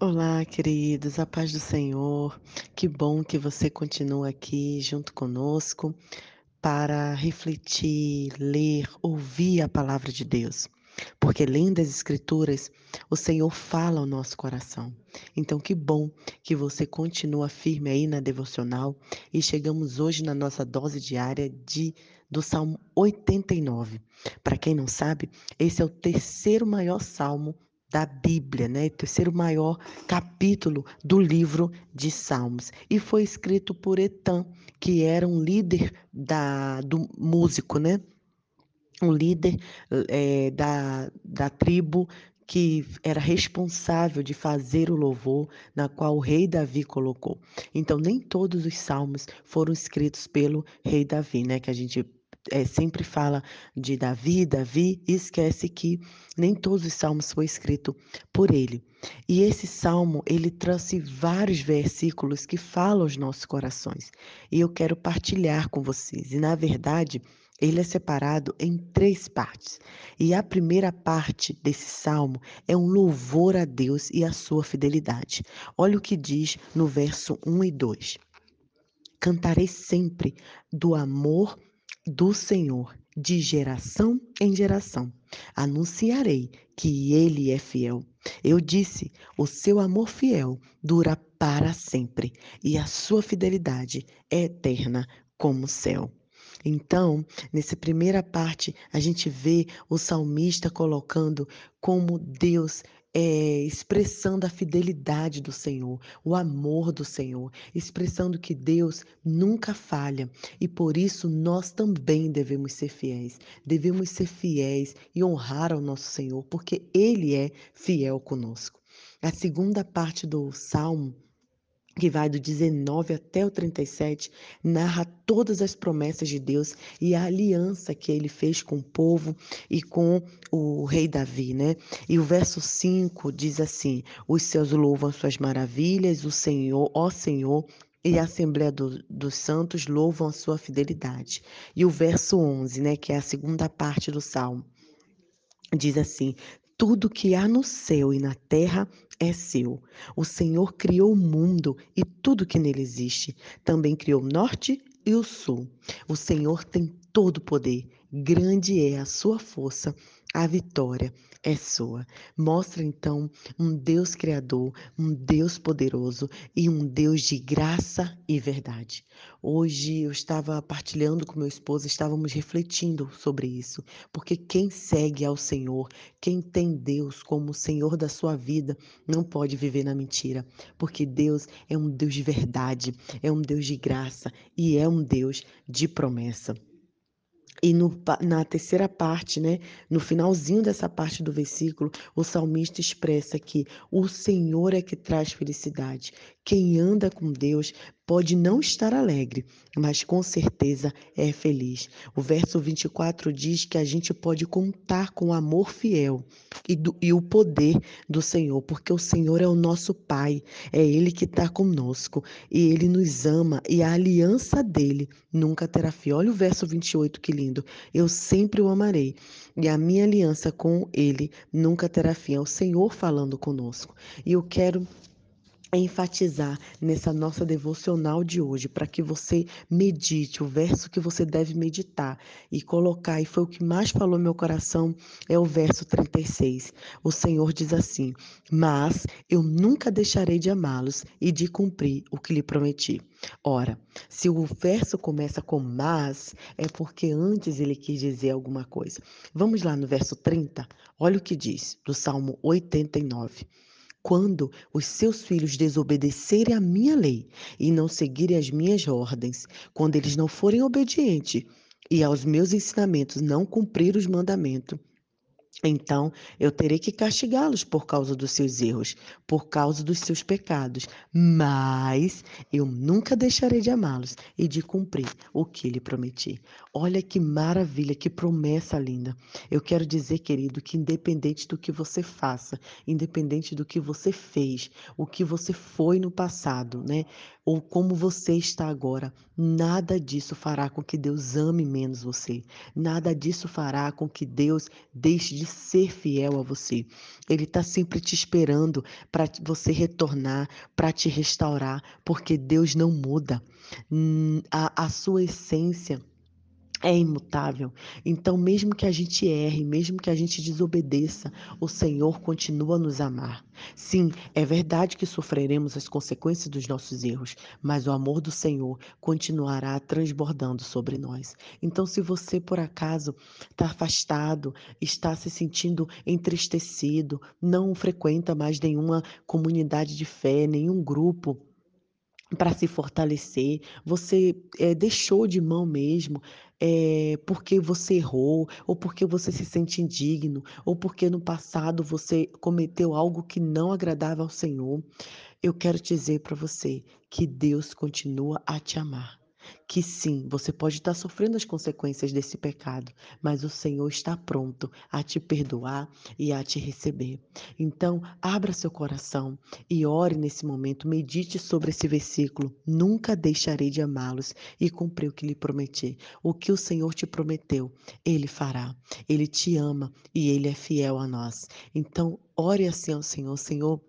Olá, queridos, a paz do Senhor. Que bom que você continua aqui junto conosco para refletir, ler, ouvir a palavra de Deus. Porque lendo as Escrituras, o Senhor fala ao nosso coração. Então, que bom que você continua firme aí na devocional e chegamos hoje na nossa dose diária de do Salmo 89. Para quem não sabe, esse é o terceiro maior salmo da Bíblia, né? Terceiro maior capítulo do livro de Salmos. E foi escrito por Etan, que era um líder da, do músico, né? Um líder é, da, da tribo que era responsável de fazer o louvor na qual o rei Davi colocou. Então, nem todos os salmos foram escritos pelo rei Davi, né? Que a gente é, sempre fala de Davi, Davi, e esquece que nem todos os salmos foi escrito por ele. E esse salmo, ele trouxe vários versículos que falam aos nossos corações. E eu quero partilhar com vocês. E na verdade, ele é separado em três partes. E a primeira parte desse salmo é um louvor a Deus e a sua fidelidade. Olha o que diz no verso 1 e 2. Cantarei sempre do amor do Senhor, de geração em geração. Anunciarei que ele é fiel. Eu disse: o seu amor fiel dura para sempre, e a sua fidelidade é eterna como o céu. Então, nessa primeira parte, a gente vê o salmista colocando como Deus é, expressando a fidelidade do Senhor, o amor do Senhor, expressando que Deus nunca falha e por isso nós também devemos ser fiéis. Devemos ser fiéis e honrar ao nosso Senhor, porque Ele é fiel conosco. A segunda parte do salmo que vai do 19 até o 37, narra todas as promessas de Deus e a aliança que ele fez com o povo e com o rei Davi, né? E o verso 5 diz assim: Os céus louvam suas maravilhas, o Senhor, ó Senhor, e a Assembleia do, dos Santos louvam a sua fidelidade. E o verso 11, né, que é a segunda parte do salmo, diz assim: tudo que há no céu e na terra é seu. O Senhor criou o mundo e tudo que nele existe. Também criou o norte e o sul. O Senhor tem todo o poder. Grande é a sua força. A vitória é sua. Mostra então um Deus criador, um Deus poderoso e um Deus de graça e verdade. Hoje eu estava partilhando com meu esposo, estávamos refletindo sobre isso, porque quem segue ao Senhor, quem tem Deus como o Senhor da sua vida, não pode viver na mentira, porque Deus é um Deus de verdade, é um Deus de graça e é um Deus de promessa. E no, na terceira parte, né, no finalzinho dessa parte do versículo, o salmista expressa que o Senhor é que traz felicidade. Quem anda com Deus pode não estar alegre, mas com certeza é feliz. O verso 24 diz que a gente pode contar com o amor fiel e, do, e o poder do Senhor, porque o Senhor é o nosso Pai, é Ele que está conosco e Ele nos ama e a aliança dele nunca terá fim. Olha o verso 28, que lindo. Eu sempre o amarei e a minha aliança com Ele nunca terá fim. É o Senhor falando conosco. E eu quero enfatizar nessa nossa devocional de hoje, para que você medite o verso que você deve meditar e colocar, e foi o que mais falou meu coração, é o verso 36. O Senhor diz assim: Mas eu nunca deixarei de amá-los e de cumprir o que lhe prometi. Ora, se o verso começa com mas, é porque antes ele quis dizer alguma coisa. Vamos lá no verso 30, olha o que diz, do Salmo 89 quando os seus filhos desobedecerem a minha lei e não seguirem as minhas ordens, quando eles não forem obedientes e aos meus ensinamentos não cumprir os mandamentos, então eu terei que castigá-los por causa dos seus erros, por causa dos seus pecados, mas eu nunca deixarei de amá-los e de cumprir o que lhe prometi. Olha que maravilha, que promessa linda. Eu quero dizer, querido, que independente do que você faça, independente do que você fez, o que você foi no passado, né? Ou como você está agora, nada disso fará com que Deus ame menos você. Nada disso fará com que Deus deixe de de ser fiel a você. Ele está sempre te esperando para você retornar, para te restaurar, porque Deus não muda. Hum, a, a sua essência é imutável. Então, mesmo que a gente erre, mesmo que a gente desobedeça, o Senhor continua a nos amar. Sim, é verdade que sofreremos as consequências dos nossos erros, mas o amor do Senhor continuará transbordando sobre nós. Então, se você por acaso está afastado, está se sentindo entristecido, não frequenta mais nenhuma comunidade de fé, nenhum grupo, para se fortalecer, você é, deixou de mão mesmo, é, porque você errou, ou porque você se sente indigno, ou porque no passado você cometeu algo que não agradava ao Senhor. Eu quero dizer para você que Deus continua a te amar que sim, você pode estar sofrendo as consequências desse pecado, mas o Senhor está pronto a te perdoar e a te receber. Então, abra seu coração e ore nesse momento, medite sobre esse versículo. Nunca deixarei de amá-los e cumprir o que lhe prometi. O que o Senhor te prometeu, ele fará. Ele te ama e ele é fiel a nós. Então, ore assim ao Senhor, Senhor,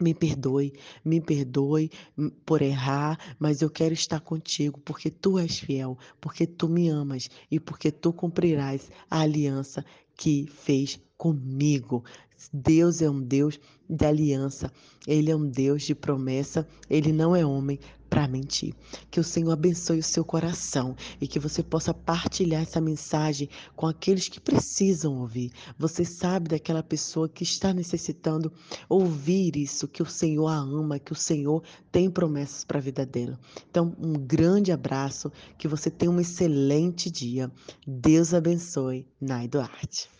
me perdoe, me perdoe hum, por errar, mas eu quero estar contigo, porque tu és fiel, porque tu me amas e porque tu cumprirás a aliança que fez comigo. Deus é um Deus de aliança, Ele é um Deus de promessa, Ele não é homem para mentir. Que o Senhor abençoe o seu coração e que você possa partilhar essa mensagem com aqueles que precisam ouvir. Você sabe daquela pessoa que está necessitando ouvir isso, que o Senhor a ama, que o Senhor tem promessas para a vida dela. Então, um grande abraço, que você tenha um excelente dia. Deus abençoe. Nai Duarte.